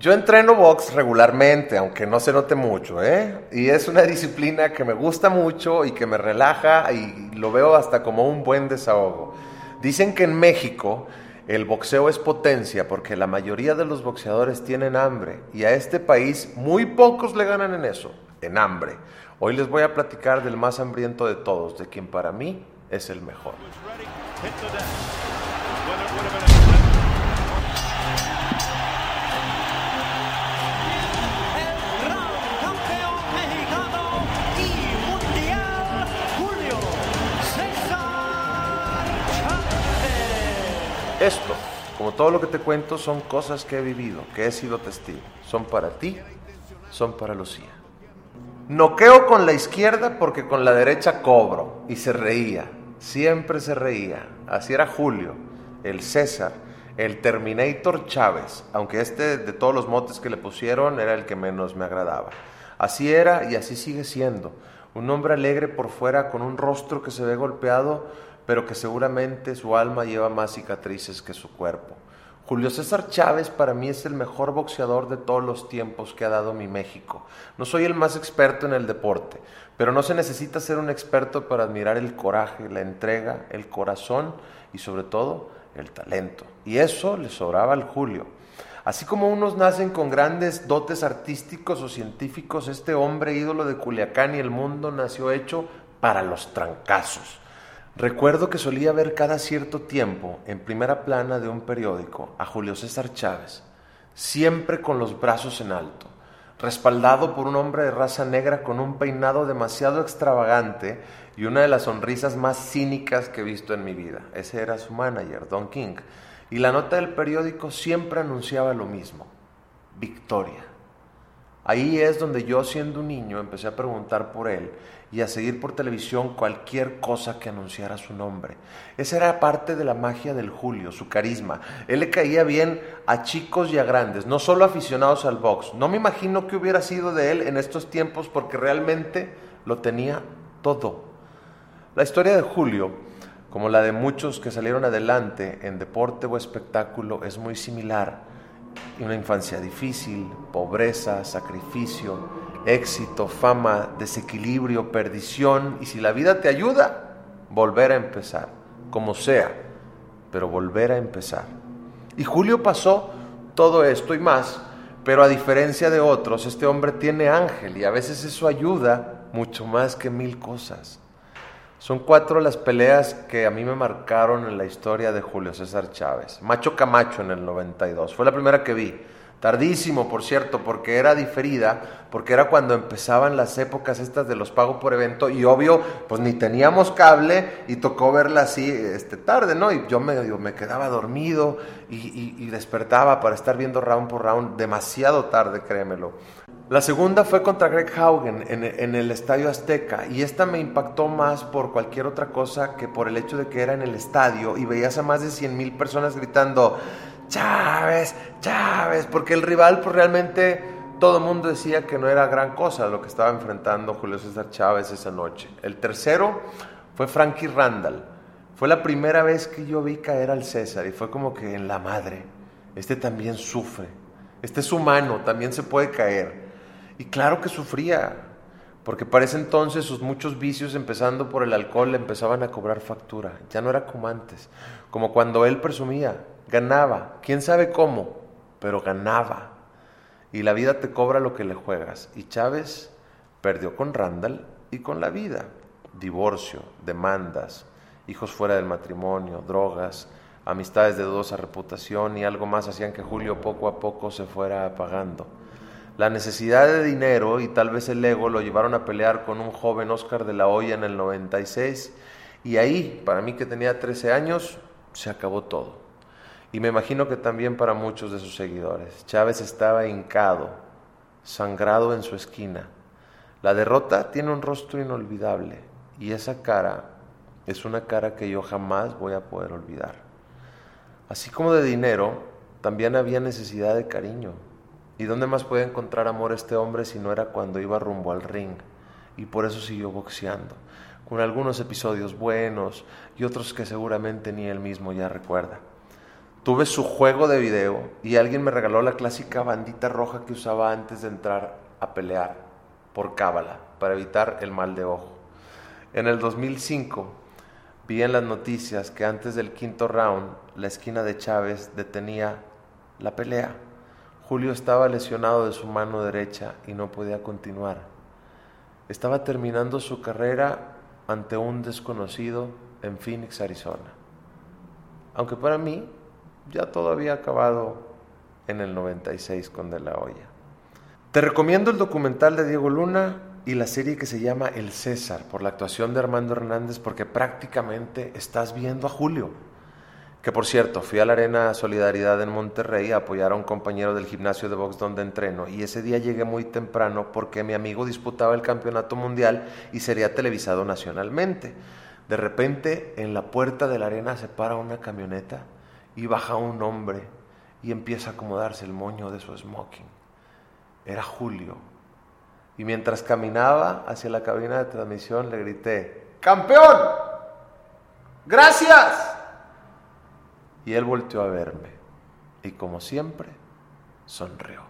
Yo entreno box regularmente, aunque no se note mucho, ¿eh? Y es una disciplina que me gusta mucho y que me relaja y lo veo hasta como un buen desahogo. Dicen que en México el boxeo es potencia porque la mayoría de los boxeadores tienen hambre y a este país muy pocos le ganan en eso, en hambre. Hoy les voy a platicar del más hambriento de todos, de quien para mí es el mejor. Esto, como todo lo que te cuento, son cosas que he vivido, que he sido testigo. Son para ti, son para Lucía. Noqueo con la izquierda porque con la derecha cobro. Y se reía, siempre se reía. Así era Julio, el César, el Terminator Chávez, aunque este de todos los motes que le pusieron era el que menos me agradaba. Así era y así sigue siendo. Un hombre alegre por fuera con un rostro que se ve golpeado pero que seguramente su alma lleva más cicatrices que su cuerpo. Julio César Chávez para mí es el mejor boxeador de todos los tiempos que ha dado mi México. No soy el más experto en el deporte, pero no se necesita ser un experto para admirar el coraje, la entrega, el corazón y sobre todo el talento. Y eso le sobraba al Julio. Así como unos nacen con grandes dotes artísticos o científicos, este hombre ídolo de Culiacán y el mundo nació hecho para los trancazos. Recuerdo que solía ver cada cierto tiempo en primera plana de un periódico a Julio César Chávez, siempre con los brazos en alto, respaldado por un hombre de raza negra con un peinado demasiado extravagante y una de las sonrisas más cínicas que he visto en mi vida. Ese era su manager, Don King. Y la nota del periódico siempre anunciaba lo mismo, victoria. Ahí es donde yo siendo un niño empecé a preguntar por él y a seguir por televisión cualquier cosa que anunciara su nombre. Esa era parte de la magia del Julio, su carisma. Él le caía bien a chicos y a grandes, no solo aficionados al box. No me imagino qué hubiera sido de él en estos tiempos porque realmente lo tenía todo. La historia de Julio, como la de muchos que salieron adelante en deporte o espectáculo, es muy similar. Una infancia difícil, pobreza, sacrificio, éxito, fama, desequilibrio, perdición, y si la vida te ayuda, volver a empezar, como sea, pero volver a empezar. Y Julio pasó todo esto y más, pero a diferencia de otros, este hombre tiene ángel y a veces eso ayuda mucho más que mil cosas. Son cuatro las peleas que a mí me marcaron en la historia de Julio César Chávez. Macho Camacho en el 92, fue la primera que vi. Tardísimo, por cierto, porque era diferida, porque era cuando empezaban las épocas estas de los pagos por evento y obvio, pues ni teníamos cable y tocó verla así este, tarde, ¿no? Y yo me, me quedaba dormido y, despertaba para estar viendo round por round demasiado tarde, créemelo. La segunda fue contra Greg Haugen en, el Estadio Azteca y esta me impactó más por cualquier otra cosa que por el hecho de que era en el estadio y veías a más de 100 mil personas gritando Chávez, Chávez, porque el rival pues realmente todo el mundo decía que no era gran cosa lo que estaba enfrentando Julio César Chávez esa noche. El tercero fue Frankie Randall. Fue la primera vez que yo vi caer al César y fue como que en la madre, este también sufre, este es humano, también se puede caer. Y claro que sufría, porque para ese entonces sus muchos vicios, empezando por el alcohol, le empezaban a cobrar factura. Ya no era como antes, como cuando él presumía, ganaba, quién sabe cómo, pero ganaba. Y la vida te cobra lo que le juegas. Y Chávez perdió con Randall y con la vida. Divorcio, demandas, hijos fuera del matrimonio, drogas, amistades de dudosa reputación y algo más hacían que Julio poco a poco se fuera apagando. La necesidad de dinero y tal vez el ego lo llevaron a pelear con un joven Oscar de la Hoya en el 96 y ahí, para mí que tenía 13 años, se acabó todo. Y me imagino que también para muchos de sus seguidores. Chávez estaba hincado, sangrado en su esquina. La derrota tiene un rostro inolvidable y esa cara es una cara que yo jamás voy a poder olvidar. Así como de dinero, también había necesidad de cariño. ¿Y dónde más puede encontrar amor este hombre si no era cuando iba rumbo al ring? Y por eso siguió boxeando, con algunos episodios buenos y otros que seguramente ni él mismo ya recuerda. tuve su juego de video y alguien me regaló la clásica bandita roja que usaba antes de entrar a pelear por cábala para evitar el mal de ojo. En el 2005 vi en las noticias que antes del quinto round la esquina de Chávez detenía la pelea. Julio estaba lesionado de su mano derecha y no podía continuar. Estaba terminando su carrera ante un desconocido en Phoenix, Arizona. Aunque para mí ya todo había acabado en el 96 con De La Hoya. Te recomiendo el documental de Diego Luna y la serie que se llama El César por la actuación de Armando Hernández porque prácticamente estás viendo a Julio. Que por cierto, fui a la Arena Solidaridad en Monterrey a apoyar a un compañero del gimnasio de box donde entreno y ese día llegué muy temprano porque mi amigo disputaba el campeonato mundial y sería televisado nacionalmente. De repente en la puerta de la arena se para una camioneta y baja un hombre y empieza a acomodarse el moño de su smoking. Era Julio. Y mientras caminaba hacia la cabina de transmisión le grité, ¡Campeón! ¡Gracias! Y él volteó a verme y como siempre, sonrió.